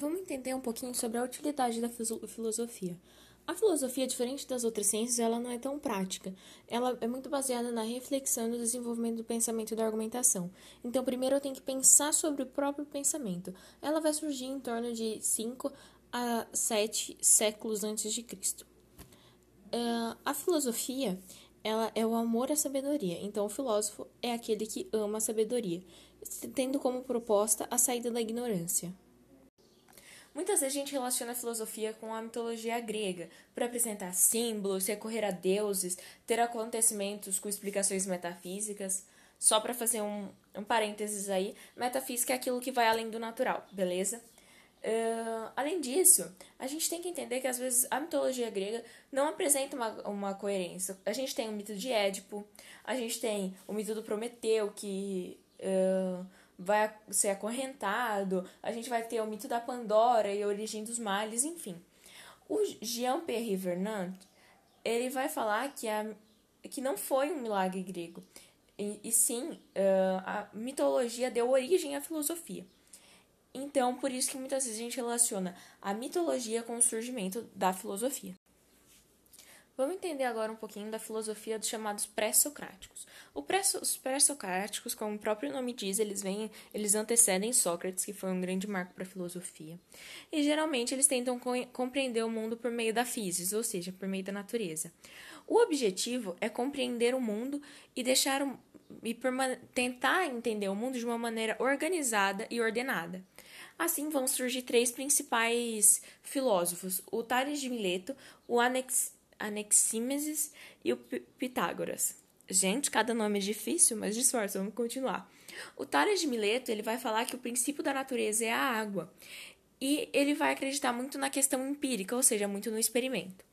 Vamos entender um pouquinho sobre a utilidade da filosofia. A filosofia, diferente das outras ciências, ela não é tão prática. Ela é muito baseada na reflexão e no desenvolvimento do pensamento e da argumentação. Então, primeiro eu tenho que pensar sobre o próprio pensamento. Ela vai surgir em torno de 5 a 7 séculos antes de Cristo. Uh, a filosofia, ela é o amor à sabedoria. Então, o filósofo é aquele que ama a sabedoria, tendo como proposta a saída da ignorância. Muitas vezes a gente relaciona a filosofia com a mitologia grega, para apresentar símbolos, recorrer a deuses, ter acontecimentos com explicações metafísicas. Só para fazer um, um parênteses aí, metafísica é aquilo que vai além do natural, beleza? Uh, além disso, a gente tem que entender que às vezes a mitologia grega não apresenta uma, uma coerência. A gente tem o mito de Édipo, a gente tem o mito do Prometeu, que uh, vai ser acorrentado, a gente vai ter o mito da Pandora e a origem dos males, enfim. O Jean-Pierre Vernant, ele vai falar que, a, que não foi um milagre grego, e, e sim a mitologia deu origem à filosofia. Então, por isso que muitas vezes a gente relaciona a mitologia com o surgimento da filosofia. Vamos entender agora um pouquinho da filosofia dos chamados pré-socráticos. Pré os pré-socráticos, como o próprio nome diz, eles vêm, eles antecedem Sócrates, que foi um grande marco para a filosofia. E geralmente eles tentam co compreender o mundo por meio da física, ou seja, por meio da natureza. O objetivo é compreender o mundo e deixar e tentar entender o mundo de uma maneira organizada e ordenada. Assim vão surgir três principais filósofos: o Tales de Mileto, o Anex Anaximenes e o Pitágoras. Gente, cada nome é difícil, mas disfarça, vamos continuar. O Tales de Mileto ele vai falar que o princípio da natureza é a água. E ele vai acreditar muito na questão empírica, ou seja, muito no experimento.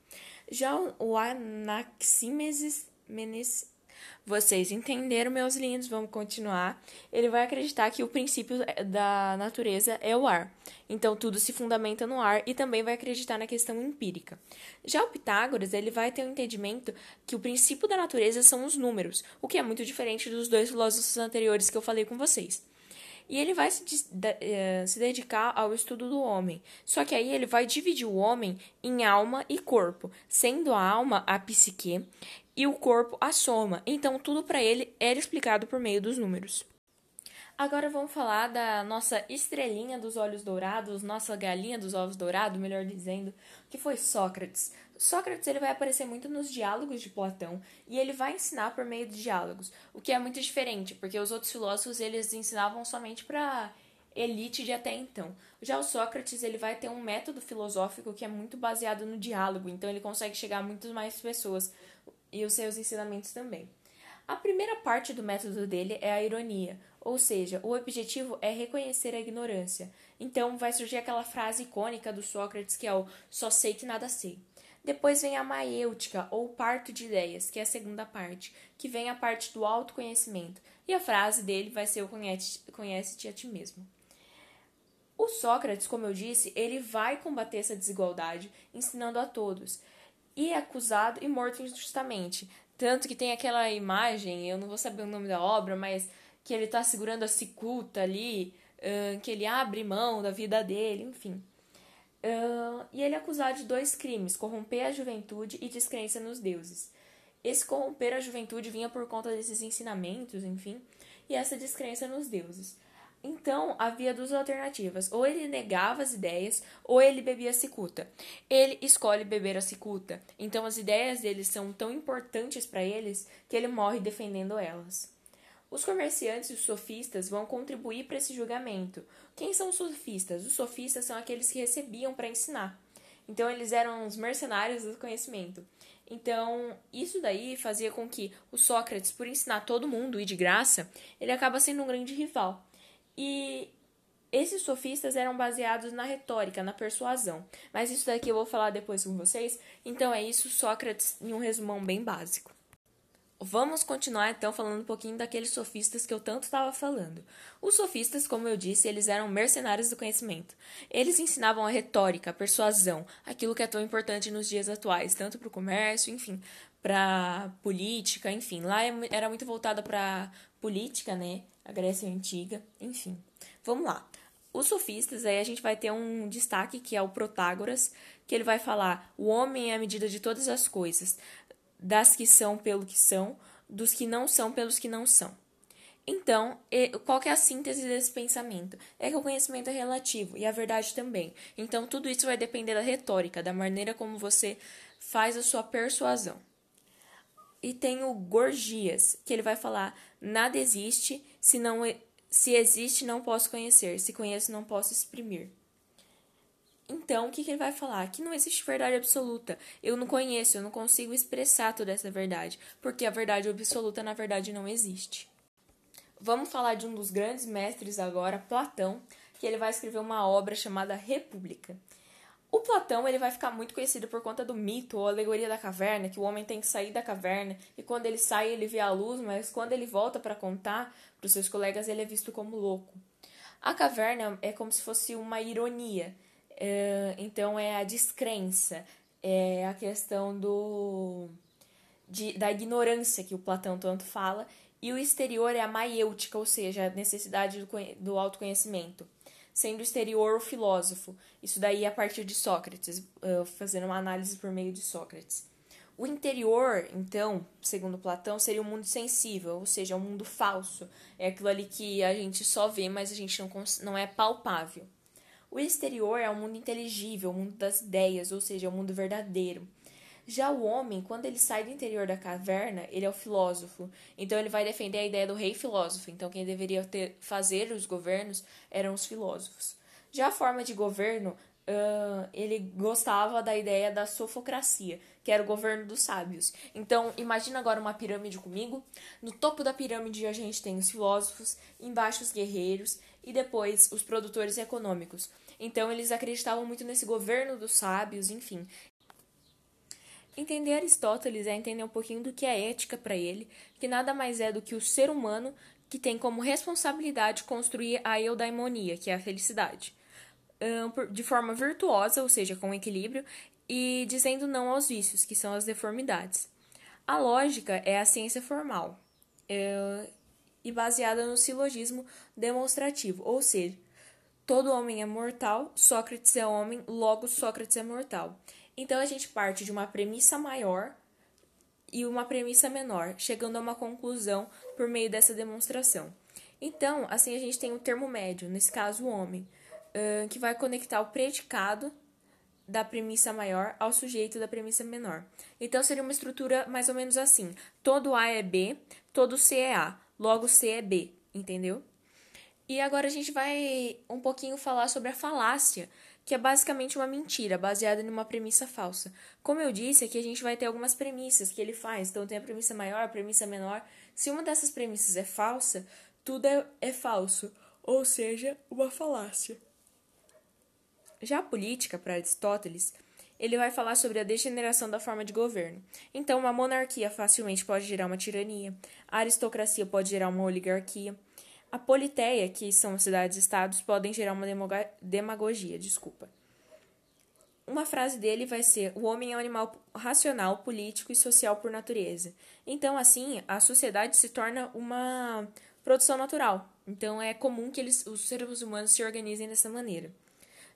Já o Anaximenes vocês entenderam, meus lindos? Vamos continuar. Ele vai acreditar que o princípio da natureza é o ar. Então, tudo se fundamenta no ar e também vai acreditar na questão empírica. Já o Pitágoras, ele vai ter o um entendimento que o princípio da natureza são os números, o que é muito diferente dos dois filósofos anteriores que eu falei com vocês. E ele vai se, eh, se dedicar ao estudo do homem. Só que aí ele vai dividir o homem em alma e corpo, sendo a alma a psique e o corpo a soma. Então, tudo para ele era explicado por meio dos números. Agora vamos falar da nossa estrelinha dos olhos dourados, nossa galinha dos ovos dourados, melhor dizendo, que foi Sócrates. Sócrates ele vai aparecer muito nos diálogos de Platão e ele vai ensinar por meio de diálogos, o que é muito diferente, porque os outros filósofos eles ensinavam somente para elite de até então. Já o Sócrates ele vai ter um método filosófico que é muito baseado no diálogo, então ele consegue chegar a muitas mais pessoas, e os seus ensinamentos também. A primeira parte do método dele é a ironia, ou seja, o objetivo é reconhecer a ignorância. Então vai surgir aquela frase icônica do Sócrates que é o só sei que nada sei. Depois vem a maêutica, ou parto de ideias, que é a segunda parte, que vem a parte do autoconhecimento. E a frase dele vai ser o conhece-te a ti mesmo. O Sócrates, como eu disse, ele vai combater essa desigualdade, ensinando a todos e é acusado e morto injustamente. Tanto que tem aquela imagem, eu não vou saber o nome da obra, mas que ele está segurando a cicuta ali, que ele abre mão da vida dele, enfim. E ele é acusado de dois crimes: corromper a juventude e descrença nos deuses. Esse corromper a juventude vinha por conta desses ensinamentos, enfim, e essa descrença nos deuses. Então, havia duas alternativas. Ou ele negava as ideias, ou ele bebia a cicuta. Ele escolhe beber a cicuta. Então, as ideias dele são tão importantes para eles que ele morre defendendo elas. Os comerciantes e os sofistas vão contribuir para esse julgamento. Quem são os sofistas? Os sofistas são aqueles que recebiam para ensinar. Então, eles eram os mercenários do conhecimento. Então, isso daí fazia com que o Sócrates, por ensinar todo mundo e de graça, ele acaba sendo um grande rival. E esses sofistas eram baseados na retórica, na persuasão. Mas isso daqui eu vou falar depois com vocês. Então é isso, Sócrates, em um resumão bem básico. Vamos continuar então falando um pouquinho daqueles sofistas que eu tanto estava falando. Os sofistas, como eu disse, eles eram mercenários do conhecimento. Eles ensinavam a retórica, a persuasão, aquilo que é tão importante nos dias atuais, tanto para o comércio, enfim, para política, enfim. Lá é era muito voltada para política, né? A Grécia Antiga, enfim. Vamos lá. Os sofistas, aí a gente vai ter um destaque que é o Protágoras, que ele vai falar: o homem é a medida de todas as coisas, das que são pelo que são, dos que não são pelos que não são. Então, qual é a síntese desse pensamento? É que o conhecimento é relativo e a verdade também. Então, tudo isso vai depender da retórica, da maneira como você faz a sua persuasão. E tem o Gorgias, que ele vai falar: nada existe, se não se existe, não posso conhecer, se conheço, não posso exprimir. Então, o que, que ele vai falar? Que não existe verdade absoluta. Eu não conheço, eu não consigo expressar toda essa verdade, porque a verdade absoluta, na verdade, não existe. Vamos falar de um dos grandes mestres agora, Platão, que ele vai escrever uma obra chamada República. O Platão ele vai ficar muito conhecido por conta do mito ou alegoria da caverna, que o homem tem que sair da caverna e quando ele sai ele vê a luz, mas quando ele volta para contar para os seus colegas ele é visto como louco. A caverna é como se fosse uma ironia, é, então é a descrença, é a questão do de, da ignorância que o Platão tanto fala e o exterior é a maiêutica, ou seja, a necessidade do, do autoconhecimento. Sendo exterior o filósofo. Isso daí a partir de Sócrates, uh, fazendo uma análise por meio de Sócrates. O interior, então, segundo Platão, seria o um mundo sensível, ou seja, um mundo falso. É aquilo ali que a gente só vê, mas a gente não, não é palpável. O exterior é o um mundo inteligível, o mundo das ideias, ou seja, o mundo verdadeiro. Já o homem, quando ele sai do interior da caverna, ele é o filósofo. Então ele vai defender a ideia do rei filósofo. Então quem deveria ter, fazer os governos eram os filósofos. Já a forma de governo, uh, ele gostava da ideia da sofocracia, que era o governo dos sábios. Então imagina agora uma pirâmide comigo. No topo da pirâmide a gente tem os filósofos, embaixo os guerreiros e depois os produtores econômicos. Então eles acreditavam muito nesse governo dos sábios, enfim. Entender Aristóteles é entender um pouquinho do que é ética para ele, que nada mais é do que o ser humano que tem como responsabilidade construir a eudaimonia, que é a felicidade, de forma virtuosa, ou seja, com equilíbrio, e dizendo não aos vícios, que são as deformidades. A lógica é a ciência formal e baseada no silogismo demonstrativo, ou seja, todo homem é mortal, Sócrates é homem, logo Sócrates é mortal. Então a gente parte de uma premissa maior e uma premissa menor, chegando a uma conclusão por meio dessa demonstração. Então, assim a gente tem o termo médio, nesse caso o homem, que vai conectar o predicado da premissa maior ao sujeito da premissa menor. Então seria uma estrutura mais ou menos assim: todo A é B, todo C é A, logo C é B, entendeu? E agora a gente vai um pouquinho falar sobre a falácia, que é basicamente uma mentira, baseada em uma premissa falsa. Como eu disse, aqui a gente vai ter algumas premissas que ele faz. Então tem a premissa maior, a premissa menor. Se uma dessas premissas é falsa, tudo é, é falso, ou seja, uma falácia. Já a política, para Aristóteles, ele vai falar sobre a degeneração da forma de governo. Então, uma monarquia facilmente pode gerar uma tirania, a aristocracia pode gerar uma oligarquia, a politeia, que são cidades-estados, podem gerar uma demagogia, desculpa. Uma frase dele vai ser: O homem é um animal racional, político e social por natureza. Então, assim, a sociedade se torna uma produção natural. Então, é comum que eles, os seres humanos se organizem dessa maneira.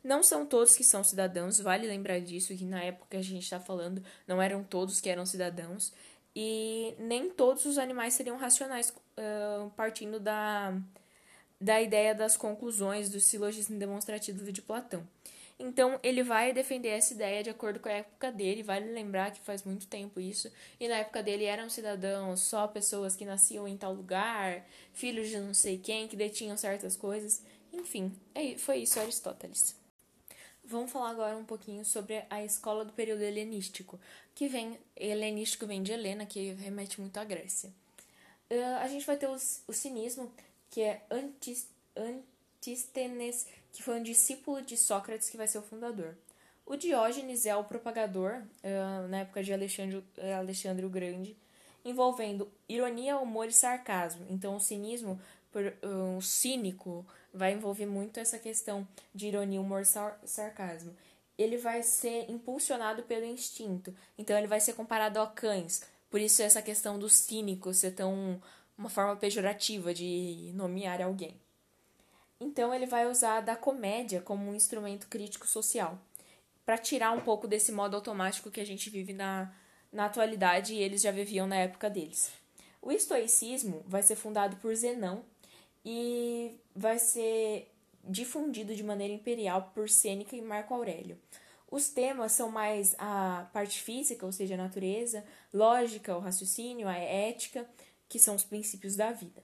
Não são todos que são cidadãos, vale lembrar disso, que na época a gente está falando, não eram todos que eram cidadãos. E nem todos os animais seriam racionais, partindo da, da ideia das conclusões do silogismo demonstrativo de Platão. Então, ele vai defender essa ideia de acordo com a época dele. Vale lembrar que faz muito tempo isso. E na época dele eram cidadãos, só pessoas que nasciam em tal lugar, filhos de não sei quem, que detinham certas coisas. Enfim, é, foi isso, Aristóteles. Vamos falar agora um pouquinho sobre a escola do período helenístico, que vem, helenístico vem de Helena, que remete muito à Grécia. Uh, a gente vai ter os, o cinismo, que é Antis, Antístenes, que foi um discípulo de Sócrates, que vai ser o fundador. O Diógenes é o propagador, uh, na época de Alexandre, Alexandre o Grande, envolvendo ironia, humor e sarcasmo. Então, o cinismo, por, uh, o cínico, vai envolver muito essa questão de ironia, humor, sar sarcasmo. Ele vai ser impulsionado pelo instinto, então ele vai ser comparado a cães. Por isso essa questão do cínico ser tão uma forma pejorativa de nomear alguém. Então ele vai usar da comédia como um instrumento crítico social, para tirar um pouco desse modo automático que a gente vive na, na atualidade e eles já viviam na época deles. O estoicismo vai ser fundado por Zenão e vai ser difundido de maneira imperial por Sêneca e Marco Aurélio. Os temas são mais a parte física, ou seja, a natureza, lógica, o raciocínio, a ética, que são os princípios da vida.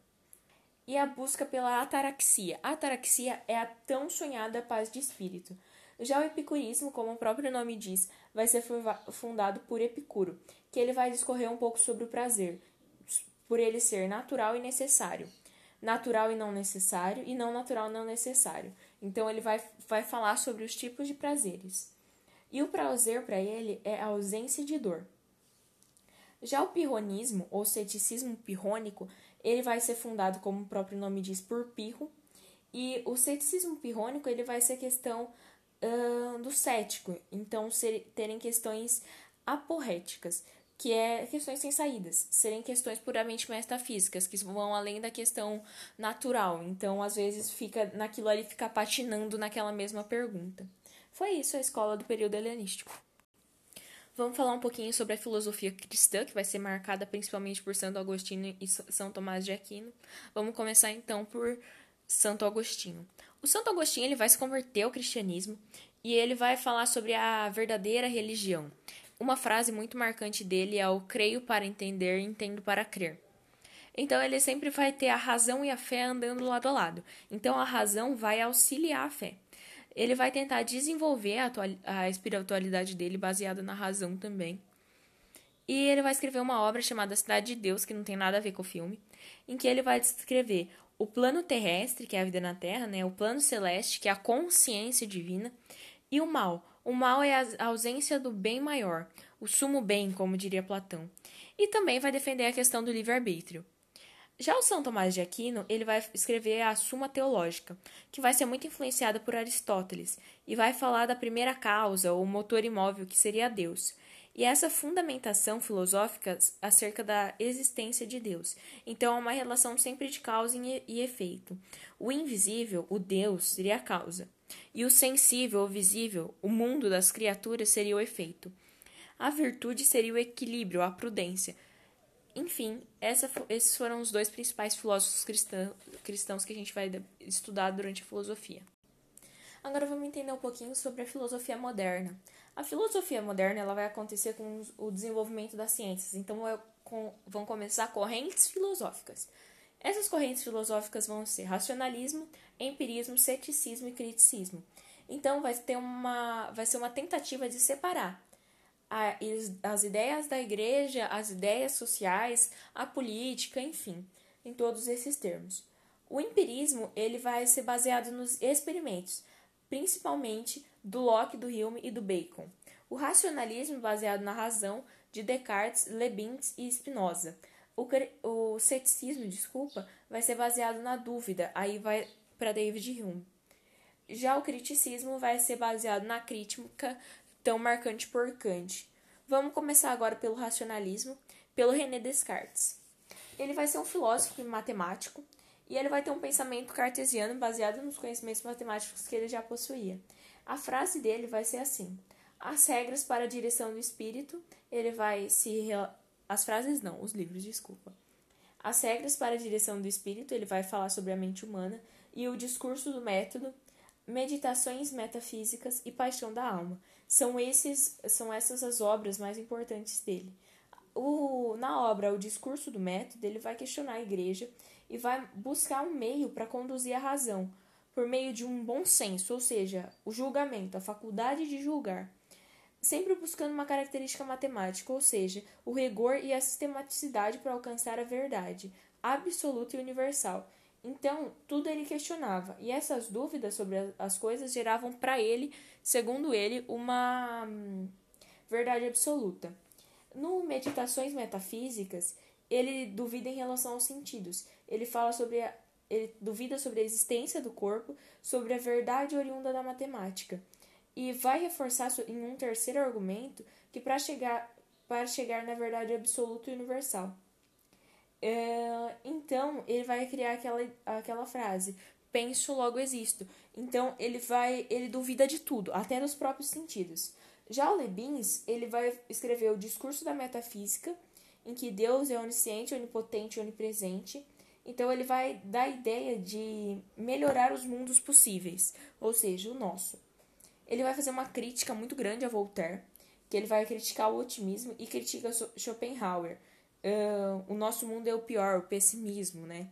E a busca pela ataraxia. A ataraxia é a tão sonhada paz de espírito. Já o epicurismo, como o próprio nome diz, vai ser fundado por Epicuro, que ele vai discorrer um pouco sobre o prazer, por ele ser natural e necessário. Natural e não necessário, e não natural e não necessário. Então ele vai, vai falar sobre os tipos de prazeres. E o prazer para ele é a ausência de dor. Já o pirronismo, ou ceticismo pirrônico, ele vai ser fundado, como o próprio nome diz, por Pirro. E o ceticismo pirrônico ele vai ser questão uh, do cético, então ser, terem questões aporréticas, que é questões sem saídas, serem questões puramente metafísicas, que vão além da questão natural. Então, às vezes, fica naquilo ali, fica patinando naquela mesma pergunta. Foi isso a escola do período helenístico. Vamos falar um pouquinho sobre a filosofia cristã, que vai ser marcada principalmente por Santo Agostinho e São Tomás de Aquino. Vamos começar então por Santo Agostinho. O Santo Agostinho ele vai se converter ao cristianismo e ele vai falar sobre a verdadeira religião. Uma frase muito marcante dele é o creio para entender, entendo para crer. Então ele sempre vai ter a razão e a fé andando lado a lado. Então a razão vai auxiliar a fé. Ele vai tentar desenvolver a, a espiritualidade dele baseada na razão também. E ele vai escrever uma obra chamada Cidade de Deus, que não tem nada a ver com o filme, em que ele vai descrever o plano terrestre, que é a vida na Terra, né? o plano celeste, que é a consciência divina, e o mal. O mal é a ausência do bem maior, o sumo bem, como diria Platão. E também vai defender a questão do livre-arbítrio. Já o São Tomás de Aquino, ele vai escrever a Suma Teológica, que vai ser muito influenciada por Aristóteles, e vai falar da primeira causa, ou motor imóvel, que seria Deus. E essa fundamentação filosófica acerca da existência de Deus. Então, é uma relação sempre de causa e efeito. O invisível, o Deus, seria a causa. E o sensível, o visível, o mundo das criaturas, seria o efeito. A virtude seria o equilíbrio, a prudência enfim, essa, esses foram os dois principais filósofos cristãos, cristãos que a gente vai estudar durante a filosofia. Agora vamos entender um pouquinho sobre a filosofia moderna. A filosofia moderna ela vai acontecer com o desenvolvimento das ciências, então vão começar correntes filosóficas. Essas correntes filosóficas vão ser racionalismo, empirismo, ceticismo e criticismo. Então vai ter uma vai ser uma tentativa de separar as ideias da igreja, as ideias sociais, a política, enfim, em todos esses termos. O empirismo ele vai ser baseado nos experimentos, principalmente do Locke, do Hume e do Bacon. O racionalismo baseado na razão de Descartes, Leibniz e Spinoza. O, o ceticismo, desculpa, vai ser baseado na dúvida, aí vai para David Hume. Já o criticismo vai ser baseado na crítica tão marcante por Kant. Vamos começar agora pelo racionalismo, pelo René Descartes. Ele vai ser um filósofo e matemático, e ele vai ter um pensamento cartesiano baseado nos conhecimentos matemáticos que ele já possuía. A frase dele vai ser assim: As regras para a direção do espírito, ele vai se as frases não, os livros, desculpa. As regras para a direção do espírito, ele vai falar sobre a mente humana e o discurso do método, meditações metafísicas e paixão da alma. São, esses, são essas as obras mais importantes dele. O, na obra O Discurso do Método, ele vai questionar a igreja e vai buscar um meio para conduzir a razão, por meio de um bom senso, ou seja, o julgamento, a faculdade de julgar, sempre buscando uma característica matemática, ou seja, o rigor e a sistematicidade para alcançar a verdade absoluta e universal. Então, tudo ele questionava, e essas dúvidas sobre as coisas geravam para ele, segundo ele, uma hum, verdade absoluta. No Meditações Metafísicas, ele duvida em relação aos sentidos. Ele fala sobre a, ele duvida sobre a existência do corpo, sobre a verdade oriunda da matemática. E vai reforçar em um terceiro argumento que para chegar para chegar na verdade absoluta e universal. É, então, ele vai criar aquela, aquela frase: penso, logo existo. Então ele vai, ele duvida de tudo, até dos próprios sentidos. Já o Lebins, ele vai escrever o discurso da metafísica, em que Deus é onisciente, onipotente onipresente. Então ele vai dar a ideia de melhorar os mundos possíveis, ou seja, o nosso. Ele vai fazer uma crítica muito grande a Voltaire, que ele vai criticar o otimismo e critica Schopenhauer. Uh, o nosso mundo é o pior, o pessimismo, né?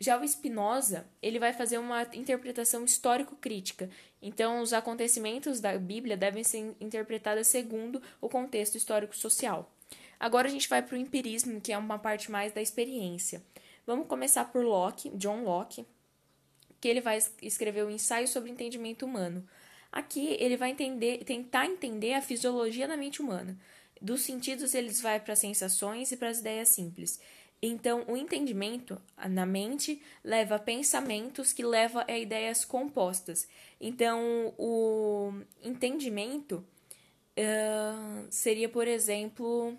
Já o Spinoza, ele vai fazer uma interpretação histórico-crítica. Então, os acontecimentos da Bíblia devem ser interpretados segundo o contexto histórico-social. Agora a gente vai para o empirismo, que é uma parte mais da experiência. Vamos começar por Locke, John Locke, que ele vai escrever o ensaio sobre o entendimento humano. Aqui ele vai entender, tentar entender a fisiologia da mente humana. Dos sentidos eles vai para as sensações e para as ideias simples. Então, o entendimento na mente leva a pensamentos que leva a ideias compostas. Então, o entendimento uh, seria, por exemplo,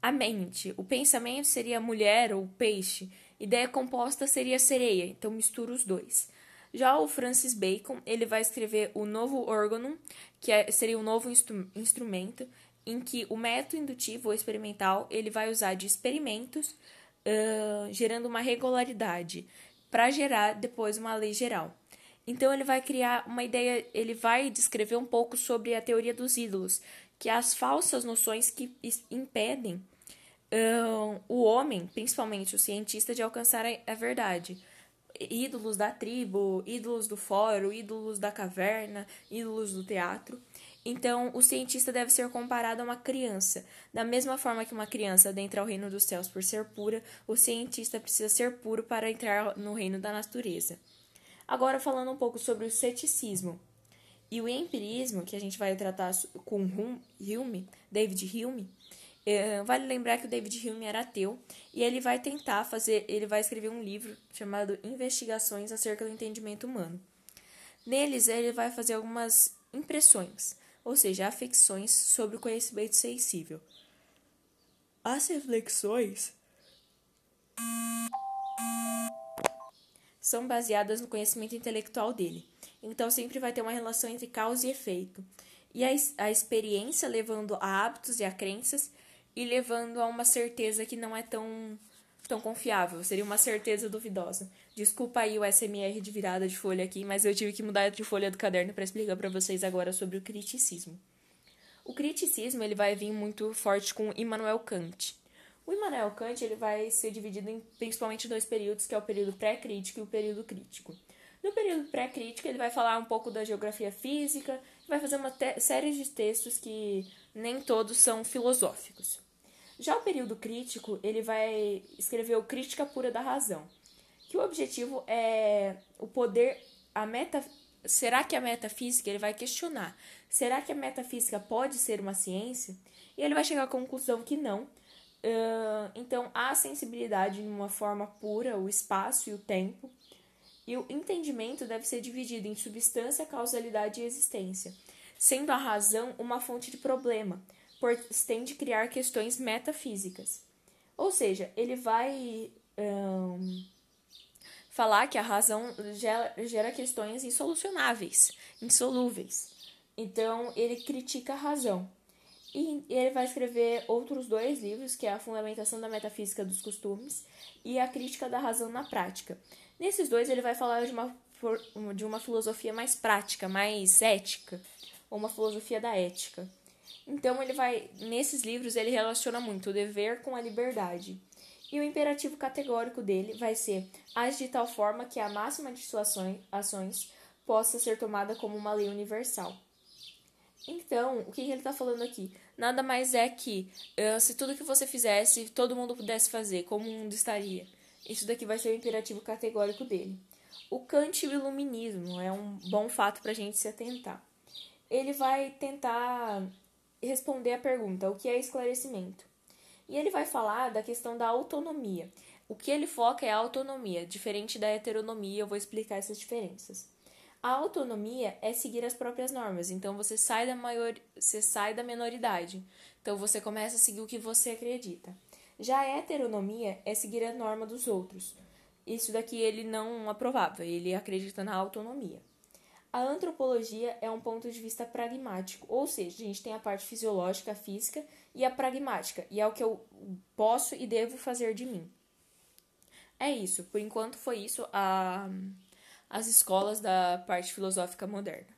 a mente. O pensamento seria mulher ou peixe. Ideia composta seria sereia. Então, mistura os dois. Já o Francis Bacon, ele vai escrever o novo órgão, que é, seria um novo instru instrumento, em que o método indutivo ou experimental ele vai usar de experimentos, uh, gerando uma regularidade, para gerar depois uma lei geral. Então ele vai criar uma ideia, ele vai descrever um pouco sobre a teoria dos ídolos, que é as falsas noções que impedem uh, o homem, principalmente o cientista, de alcançar a, a verdade ídolos da tribo, ídolos do fórum, ídolos da caverna, ídolos do teatro. Então, o cientista deve ser comparado a uma criança. Da mesma forma que uma criança adentra ao reino dos céus por ser pura, o cientista precisa ser puro para entrar no reino da natureza. Agora, falando um pouco sobre o ceticismo e o empirismo, que a gente vai tratar com Hume, David Hume. É, vale lembrar que o David Hume era ateu e ele vai tentar fazer, ele vai escrever um livro chamado Investigações acerca do entendimento humano. Neles, ele vai fazer algumas impressões ou seja, afecções sobre o conhecimento sensível. As reflexões são baseadas no conhecimento intelectual dele, então sempre vai ter uma relação entre causa e efeito. E a, a experiência levando a hábitos e a crenças e levando a uma certeza que não é tão tão confiável, seria uma certeza duvidosa. Desculpa aí o SMR de virada de folha aqui, mas eu tive que mudar de folha do caderno para explicar para vocês agora sobre o criticismo. O criticismo ele vai vir muito forte com Immanuel Kant. O Immanuel Kant ele vai ser dividido em principalmente dois períodos, que é o período pré-crítico e o período crítico. No período pré-crítico, ele vai falar um pouco da geografia física, vai fazer uma série de textos que nem todos são filosóficos. Já o período crítico, ele vai escrever o Crítica Pura da Razão, que o objetivo é o poder, a meta, será que a metafísica, ele vai questionar, será que a metafísica pode ser uma ciência? E ele vai chegar à conclusão que não. Uh, então, a sensibilidade em uma forma pura, o espaço e o tempo, e o entendimento deve ser dividido em substância, causalidade e existência, sendo a razão uma fonte de problema, pretende criar questões metafísicas. Ou seja, ele vai um, falar que a razão gera, gera questões insolucionáveis, insolúveis. Então, ele critica a razão. E ele vai escrever outros dois livros, que é A Fundamentação da Metafísica dos Costumes e A Crítica da Razão na Prática. Nesses dois, ele vai falar de uma, de uma filosofia mais prática, mais ética, ou uma filosofia da ética. Então ele vai nesses livros ele relaciona muito o dever com a liberdade. E o imperativo categórico dele vai ser age de tal forma que a máxima de suas ações possa ser tomada como uma lei universal. Então, o que ele está falando aqui? Nada mais é que uh, se tudo que você fizesse, todo mundo pudesse fazer, como o mundo estaria? Isso daqui vai ser o imperativo categórico dele. O Kant e o iluminismo é um bom fato para a gente se atentar. Ele vai tentar responder a pergunta: o que é esclarecimento? E ele vai falar da questão da autonomia. O que ele foca é a autonomia, diferente da heteronomia, eu vou explicar essas diferenças. A autonomia é seguir as próprias normas, então você sai da maior, você sai da menoridade. Então você começa a seguir o que você acredita. Já a heteronomia é seguir a norma dos outros. isso daqui ele não aprovava, ele acredita na autonomia. A antropologia é um ponto de vista pragmático, ou seja, a gente tem a parte fisiológica, física, e a pragmática, e é o que eu posso e devo fazer de mim. É isso, por enquanto foi isso a, as escolas da parte filosófica moderna.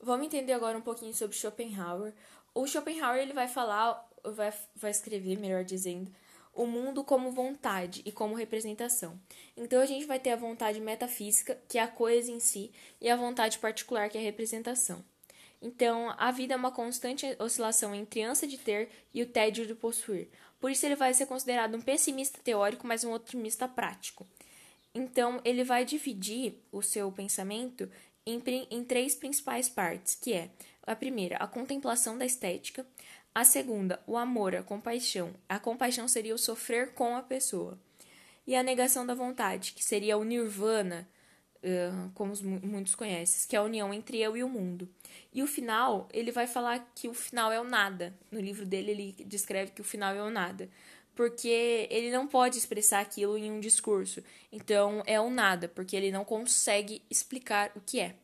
Vamos entender agora um pouquinho sobre Schopenhauer. O Schopenhauer ele vai falar, vai, vai escrever, melhor dizendo, o mundo como vontade e como representação. Então a gente vai ter a vontade metafísica, que é a coisa em si, e a vontade particular, que é a representação. Então, a vida é uma constante oscilação entre ânsia de ter e o tédio de possuir. Por isso, ele vai ser considerado um pessimista teórico, mas um otimista prático. Então, ele vai dividir o seu pensamento em, em três principais partes, que é a primeira, a contemplação da estética, a segunda, o amor, a compaixão. A compaixão seria o sofrer com a pessoa. E a negação da vontade, que seria o nirvana, como muitos conhecem, que é a união entre eu e o mundo. E o final, ele vai falar que o final é o nada. No livro dele, ele descreve que o final é o nada. Porque ele não pode expressar aquilo em um discurso. Então, é o nada, porque ele não consegue explicar o que é.